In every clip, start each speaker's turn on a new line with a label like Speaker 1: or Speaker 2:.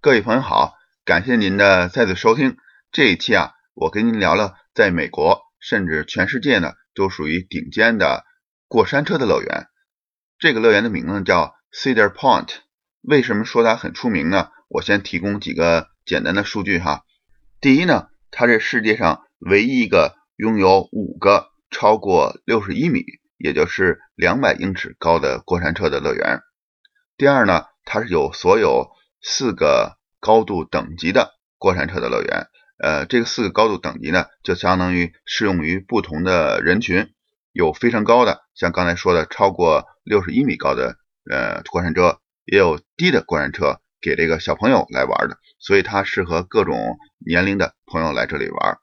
Speaker 1: 各位朋友好，感谢您的再次收听。这一期啊，我跟您聊聊在美国甚至全世界呢都属于顶尖的过山车的乐园。这个乐园的名字叫 Cedar Point。为什么说它很出名呢？我先提供几个简单的数据哈。第一呢，它是世界上唯一一个拥有五个超过六十一米，也就是两百英尺高的过山车的乐园。第二呢，它是有所有四个高度等级的过山车的乐园，呃，这个四个高度等级呢，就相当于适用于不同的人群，有非常高的，像刚才说的超过六十一米高的呃过山车，也有低的过山车给这个小朋友来玩的，所以它适合各种年龄的朋友来这里玩。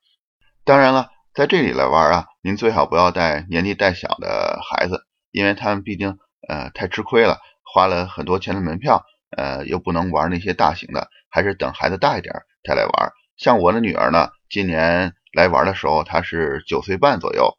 Speaker 1: 当然了，在这里来玩啊，您最好不要带年纪太小的孩子，因为他们毕竟呃太吃亏了，花了很多钱的门票。呃，又不能玩那些大型的，还是等孩子大一点再来玩。像我的女儿呢，今年来玩的时候，她是九岁半左右。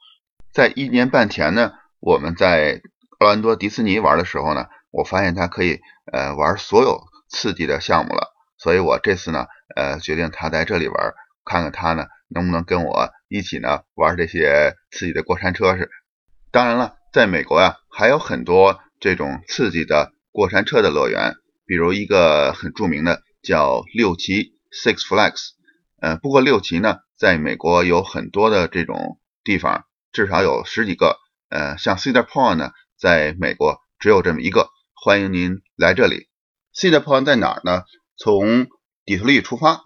Speaker 1: 在一年半前呢，我们在奥兰多迪士尼玩的时候呢，我发现她可以呃玩所有刺激的项目了。所以我这次呢，呃，决定她在这里玩，看看她呢能不能跟我一起呢玩这些刺激的过山车是。当然了，在美国呀，还有很多这种刺激的过山车的乐园。比如一个很著名的叫六旗 Six Flags，呃，不过六旗呢，在美国有很多的这种地方，至少有十几个，呃，像 Cedar Point 呢，在美国只有这么一个，欢迎您来这里。Cedar Point 在哪儿呢？从底特律出发，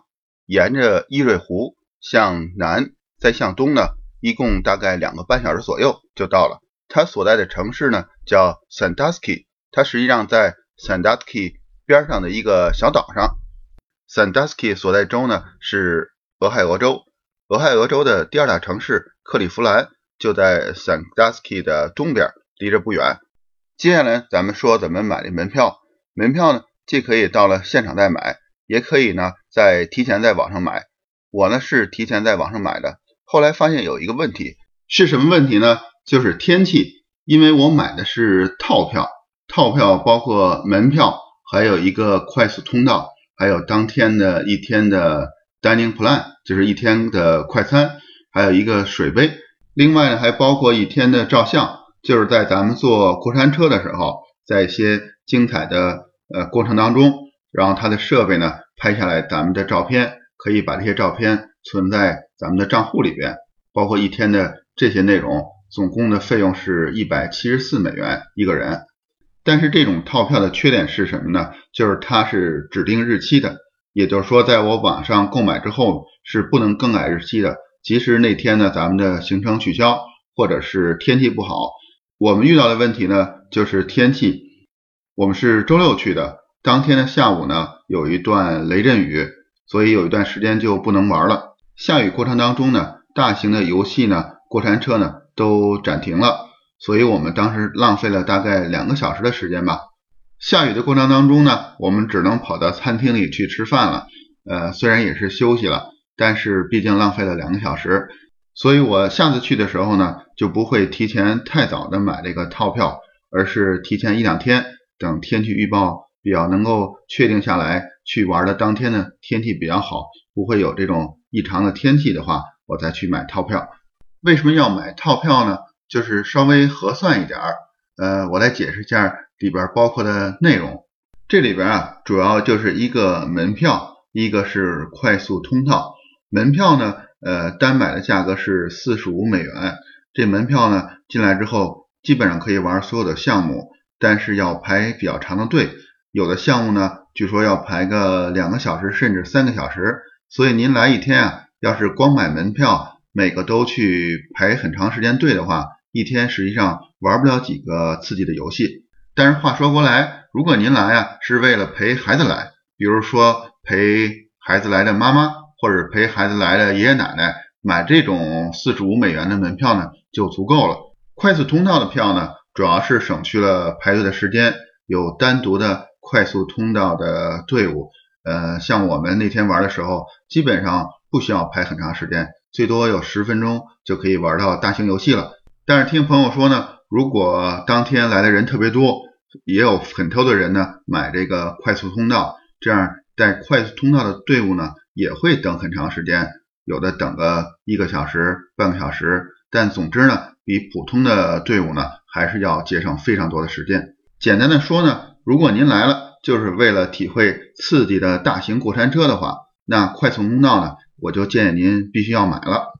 Speaker 1: 沿着伊瑞湖向南，再向东呢，一共大概两个半小时左右就到了。它所在的城市呢叫 Sandusky，它实际上在 Sandusky。边上的一个小岛上，Sandusky 所在州呢是俄亥俄州。俄亥俄州的第二大城市克利夫兰就在 Sandusky 的东边，离着不远。接下来咱们说怎么买这门票。门票呢，既可以到了现场再买，也可以呢在提前在网上买。我呢是提前在网上买的，后来发现有一个问题，是什么问题呢？就是天气，因为我买的是套票，套票包括门票。还有一个快速通道，还有当天的一天的 dining plan，就是一天的快餐，还有一个水杯。另外呢，还包括一天的照相，就是在咱们坐过山车的时候，在一些精彩的呃过程当中，然后它的设备呢拍下来咱们的照片，可以把这些照片存在咱们的账户里边。包括一天的这些内容，总共的费用是一百七十四美元一个人。但是这种套票的缺点是什么呢？就是它是指定日期的，也就是说，在我网上购买之后是不能更改日期的。即使那天呢，咱们的行程取消，或者是天气不好，我们遇到的问题呢，就是天气。我们是周六去的，当天的下午呢，有一段雷阵雨，所以有一段时间就不能玩了。下雨过程当中呢，大型的游戏呢，过山车呢，都暂停了。所以我们当时浪费了大概两个小时的时间吧。下雨的过程当中呢，我们只能跑到餐厅里去吃饭了。呃，虽然也是休息了，但是毕竟浪费了两个小时。所以我下次去的时候呢，就不会提前太早的买这个套票，而是提前一两天，等天气预报比较能够确定下来，去玩的当天呢，天气比较好，不会有这种异常的天气的话，我再去买套票。为什么要买套票呢？就是稍微核算一点儿，呃，我来解释一下里边包括的内容。这里边啊，主要就是一个门票，一个是快速通道。门票呢，呃，单买的价格是四十五美元。这门票呢，进来之后基本上可以玩所有的项目，但是要排比较长的队。有的项目呢，据说要排个两个小时甚至三个小时。所以您来一天啊，要是光买门票，每个都去排很长时间队的话，一天实际上玩不了几个刺激的游戏，但是话说过来，如果您来啊是为了陪孩子来，比如说陪孩子来的妈妈或者陪孩子来的爷爷奶奶，买这种四十五美元的门票呢就足够了。快速通道的票呢，主要是省去了排队的时间，有单独的快速通道的队伍。呃，像我们那天玩的时候，基本上不需要排很长时间，最多有十分钟就可以玩到大型游戏了。但是听朋友说呢，如果当天来的人特别多，也有很多的人呢买这个快速通道，这样在快速通道的队伍呢，也会等很长时间，有的等个一个小时、半个小时。但总之呢，比普通的队伍呢，还是要节省非常多的时间。简单的说呢，如果您来了就是为了体会刺激的大型过山车的话，那快速通道呢，我就建议您必须要买了。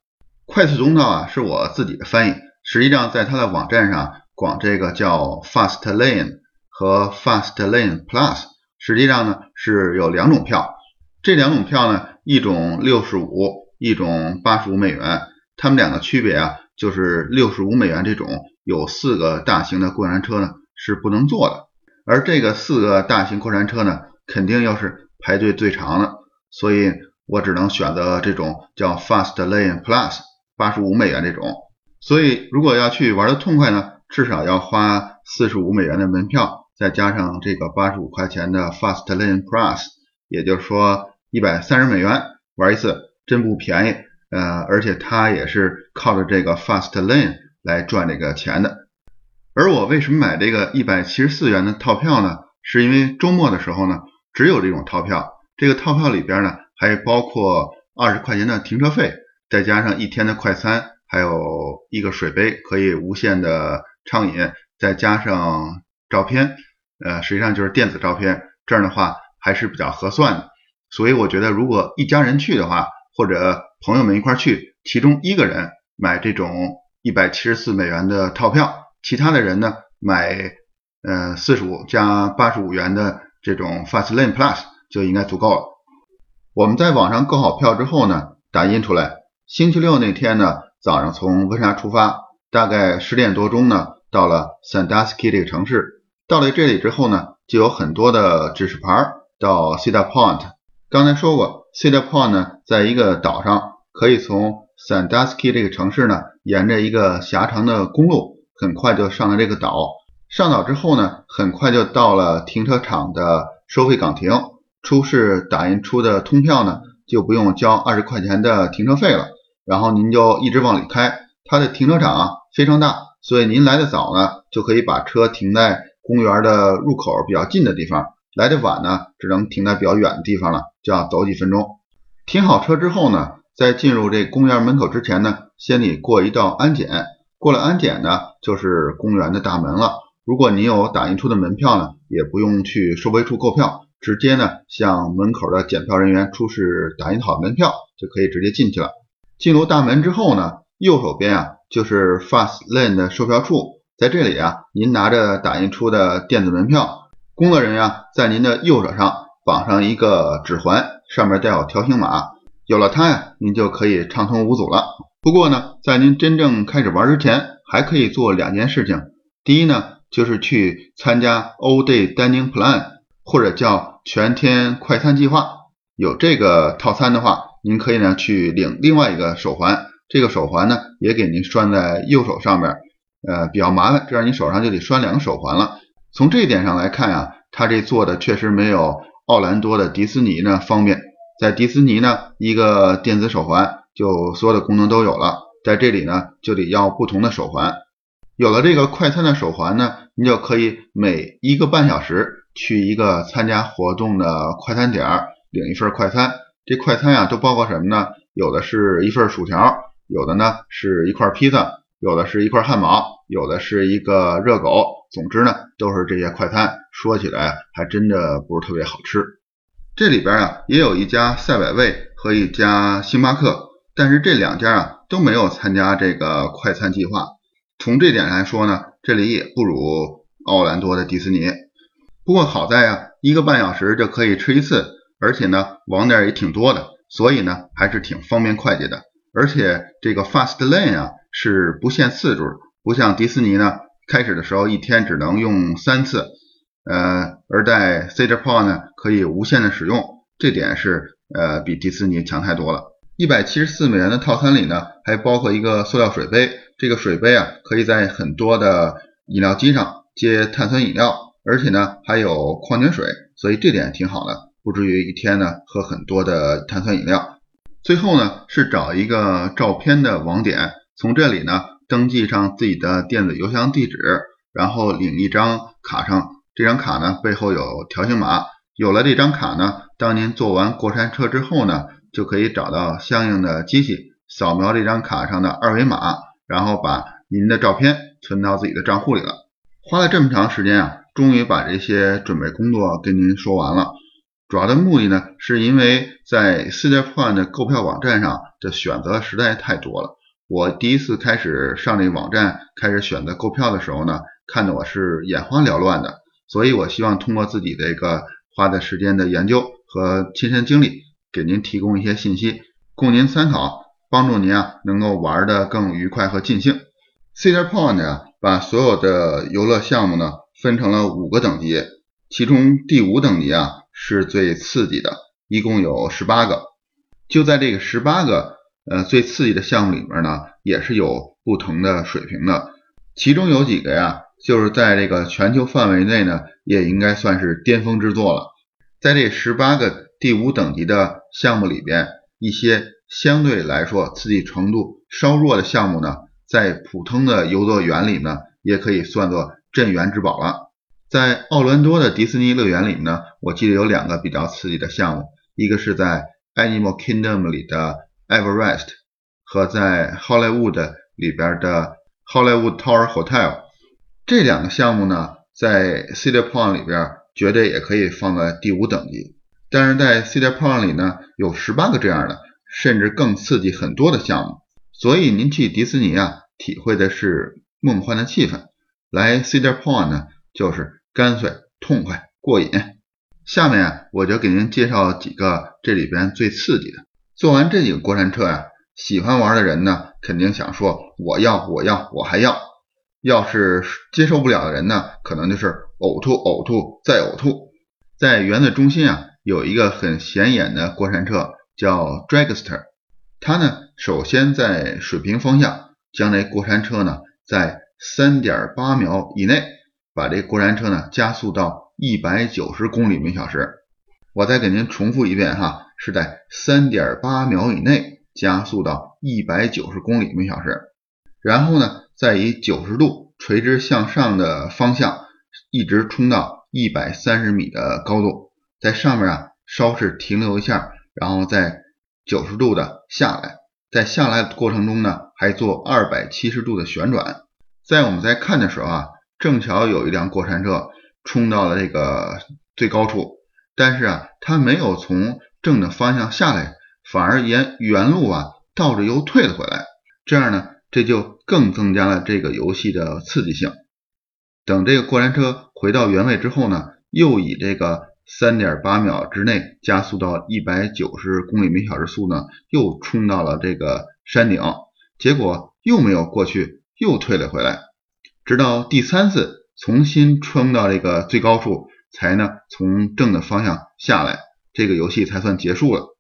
Speaker 1: 快速通道啊，是我自己的翻译，实际上在它的网站上，管这个叫 Fast Lane 和 Fast Lane Plus，实际上呢是有两种票，这两种票呢，一种六十五，一种八十五美元。它们两个区别啊，就是六十五美元这种有四个大型的过山车呢是不能坐的，而这个四个大型过山车呢肯定又是排队最长的，所以我只能选择这种叫 Fast Lane Plus 八十五美元这种。所以如果要去玩的痛快呢，至少要花四十五美元的门票，再加上这个八十五块钱的 Fast Lane Plus，也就是说一百三十美元玩一次，真不便宜。呃，而且它也是靠着这个 Fast Lane 来赚这个钱的。而我为什么买这个一百七十四元的套票呢？是因为周末的时候呢，只有这种套票。这个套票里边呢，还包括二十块钱的停车费，再加上一天的快餐，还有一个水杯可以无限的畅饮，再加上照片，呃，实际上就是电子照片。这样的话还是比较合算的。所以我觉得，如果一家人去的话，或者朋友们一块去，其中一个人买这种一百七十四美元的套票，其他的人呢买呃四十五加八十五元的这种 Fast Lane Plus 就应该足够了。我们在网上购好票之后呢，打印出来。星期六那天呢早上从温莎出发，大概十点多钟呢到了 Sandusky 这个城市。到了这里之后呢，就有很多的指示牌到 Cedar Point。刚才说过，Cedar Point 呢在一个岛上。可以从 Sandusky 这个城市呢，沿着一个狭长的公路，很快就上了这个岛。上岛之后呢，很快就到了停车场的收费岗亭。出示打印出的通票呢，就不用交二十块钱的停车费了。然后您就一直往里开。它的停车场啊非常大，所以您来的早呢，就可以把车停在公园的入口比较近的地方；来的晚呢，只能停在比较远的地方了，就要走几分钟。停好车之后呢。在进入这公园门口之前呢，先得过一道安检。过了安检呢，就是公园的大门了。如果您有打印出的门票呢，也不用去收费处购票，直接呢向门口的检票人员出示打印好的门票，就可以直接进去了。进入大门之后呢，右手边啊就是 Fast Lane 的售票处，在这里啊，您拿着打印出的电子门票，工作人员在您的右手上绑上一个指环，上面带有条形码。有了它呀，您就可以畅通无阻了。不过呢，在您真正开始玩之前，还可以做两件事情。第一呢，就是去参加 All Day Dining Plan，或者叫全天快餐计划。有这个套餐的话，您可以呢去领另外一个手环。这个手环呢，也给您拴在右手上面，呃，比较麻烦，这样你手上就得拴两个手环了。从这一点上来看呀，它这做的确实没有奥兰多的迪士尼呢方便。在迪士尼呢，一个电子手环就所有的功能都有了，在这里呢就得要不同的手环。有了这个快餐的手环呢，你就可以每一个半小时去一个参加活动的快餐点领一份快餐。这快餐呀都包括什么呢？有的是一份薯条，有的呢是一块披萨，有的是一块汉堡，有的是一个热狗。总之呢都是这些快餐，说起来还真的不是特别好吃。这里边啊也有一家赛百味和一家星巴克，但是这两家啊都没有参加这个快餐计划。从这点来说呢，这里也不如奥兰多的迪士尼。不过好在啊，一个半小时就可以吃一次，而且呢网点也挺多的，所以呢还是挺方便快捷的。而且这个 Fast Lane 啊是不限次数，不像迪士尼呢，开始的时候一天只能用三次。呃，而在 Cedar Point 呢，可以无限的使用，这点是呃比迪士尼强太多了。一百七十四美元的套餐里呢，还包括一个塑料水杯，这个水杯啊，可以在很多的饮料机上接碳酸饮料，而且呢还有矿泉水，所以这点挺好的，不至于一天呢喝很多的碳酸饮料。最后呢是找一个照片的网点，从这里呢登记上自己的电子邮箱地址，然后领一张卡上。这张卡呢背后有条形码，有了这张卡呢，当您做完过山车之后呢，就可以找到相应的机器，扫描这张卡上的二维码，然后把您的照片存到自己的账户里了。花了这么长时间啊，终于把这些准备工作跟您说完了。主要的目的呢，是因为在 CityPoint 的购票网站上的选择实在太多了。我第一次开始上这个网站开始选择购票的时候呢，看得我是眼花缭乱的。所以我希望通过自己的一个花的时间的研究和亲身经历，给您提供一些信息，供您参考，帮助您啊能够玩的更愉快和尽兴。CityPoint 啊，把所有的游乐项目呢分成了五个等级，其中第五等级啊。是最刺激的，一共有十八个。就在这个十八个呃最刺激的项目里面呢，也是有不同的水平的。其中有几个呀，就是在这个全球范围内呢，也应该算是巅峰之作了。在这十八个第五等级的项目里边，一些相对来说刺激程度稍弱的项目呢，在普通的游乐园里呢，也可以算作镇园之宝了。在奥兰多的迪士尼乐园里呢，我记得有两个比较刺激的项目，一个是在 Animal Kingdom 里的 Everest，和在 Hollywood 里边的 Hollywood Tower Hotel。这两个项目呢，在 Cedar Point 里边绝对也可以放在第五等级。但是在 Cedar Point 里呢，有十八个这样的，甚至更刺激很多的项目。所以您去迪士尼啊，体会的是梦幻的气氛；来 Cedar Point 呢，就是。干脆、痛快、过瘾。下面啊，我就给您介绍几个这里边最刺激的。做完这几个过山车呀，喜欢玩的人呢，肯定想说我要、我要、我还要。要是接受不了的人呢，可能就是呕吐、呕吐再呕吐。在园子中心啊，有一个很显眼的过山车，叫 Dragster。它呢，首先在水平方向将那过山车呢，在三点八秒以内。把这过山车呢加速到一百九十公里每小时，我再给您重复一遍哈，是在三点八秒以内加速到一百九十公里每小时，然后呢再以九十度垂直向上的方向一直冲到一百三十米的高度，在上面啊稍事停留一下，然后再九十度的下来，在下来的过程中呢还做二百七十度的旋转，在我们在看的时候啊。正巧有一辆过山车冲到了这个最高处，但是啊，它没有从正的方向下来，反而沿原路啊倒着又退了回来。这样呢，这就更增加了这个游戏的刺激性。等这个过山车回到原位之后呢，又以这个三点八秒之内加速到一百九十公里每小时速呢，又冲到了这个山顶，结果又没有过去，又退了回来。直到第三次重新冲到这个最高处，才呢从正的方向下来，这个游戏才算结束了。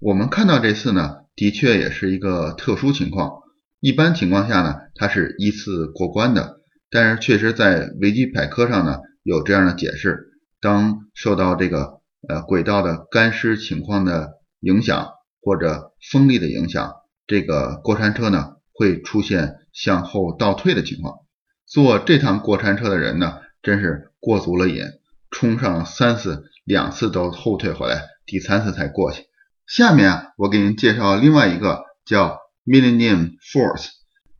Speaker 1: 我们看到这次呢，的确也是一个特殊情况。一般情况下呢，它是依次过关的，但是确实在维基百科上呢有这样的解释：当受到这个呃轨道的干湿情况的影响，或者风力的影响，这个过山车呢会出现向后倒退的情况。坐这趟过山车的人呢，真是过足了瘾，冲上三次，两次都后退回来，第三次才过去。下面啊，我给您介绍另外一个叫 Millennium Force，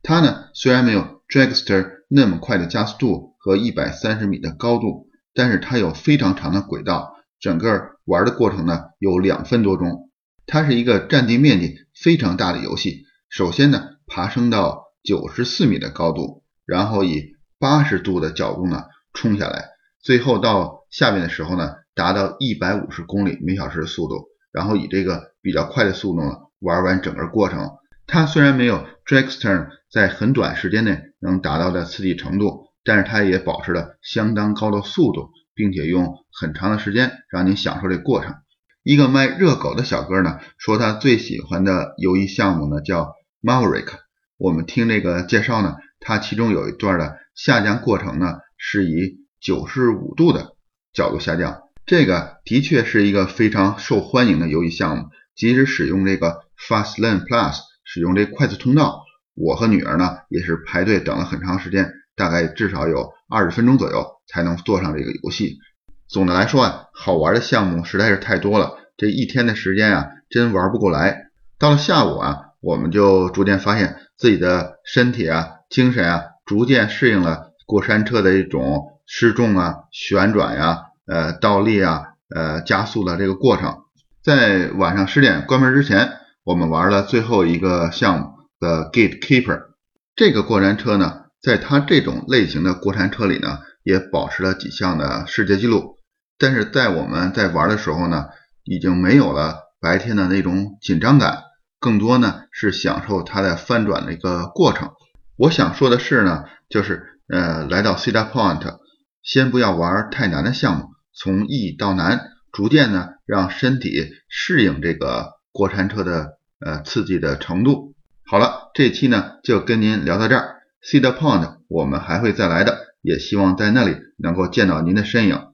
Speaker 1: 它呢虽然没有 Dragster 那么快的加速度和一百三十米的高度，但是它有非常长的轨道，整个玩的过程呢有两分多钟。它是一个占地面积非常大的游戏。首先呢，爬升到九十四米的高度。然后以八十度的角度呢冲下来，最后到下面的时候呢，达到一百五十公里每小时的速度，然后以这个比较快的速度呢玩完整个过程。它虽然没有 Dragster 在很短时间内能达到的刺激程度，但是它也保持了相当高的速度，并且用很长的时间让你享受这过程。一个卖热狗的小哥呢说他最喜欢的游艺项目呢叫 Maverick。我们听这个介绍呢。它其中有一段的下降过程呢，是以九十五度的角度下降，这个的确是一个非常受欢迎的游戏项目。即使使用这个 Fast Lane Plus，使用这快速通道，我和女儿呢也是排队等了很长时间，大概至少有二十分钟左右才能坐上这个游戏。总的来说啊，好玩的项目实在是太多了，这一天的时间啊，真玩不过来。到了下午啊，我们就逐渐发现自己的身体啊、精神啊，逐渐适应了过山车的一种失重啊、旋转呀、呃倒立啊、呃加速的这个过程。在晚上十点关门之前，我们玩了最后一个项目的 Gatekeeper。这个过山车呢，在它这种类型的过山车里呢，也保持了几项的世界纪录。但是在我们在玩的时候呢，已经没有了白天的那种紧张感，更多呢是享受它的翻转的一个过程。我想说的是呢，就是呃，来到 Cedar Point，先不要玩太难的项目，从易到难，逐渐呢让身体适应这个过山车的呃刺激的程度。好了，这期呢就跟您聊到这儿。Cedar Point，我们还会再来的，也希望在那里能够见到您的身影。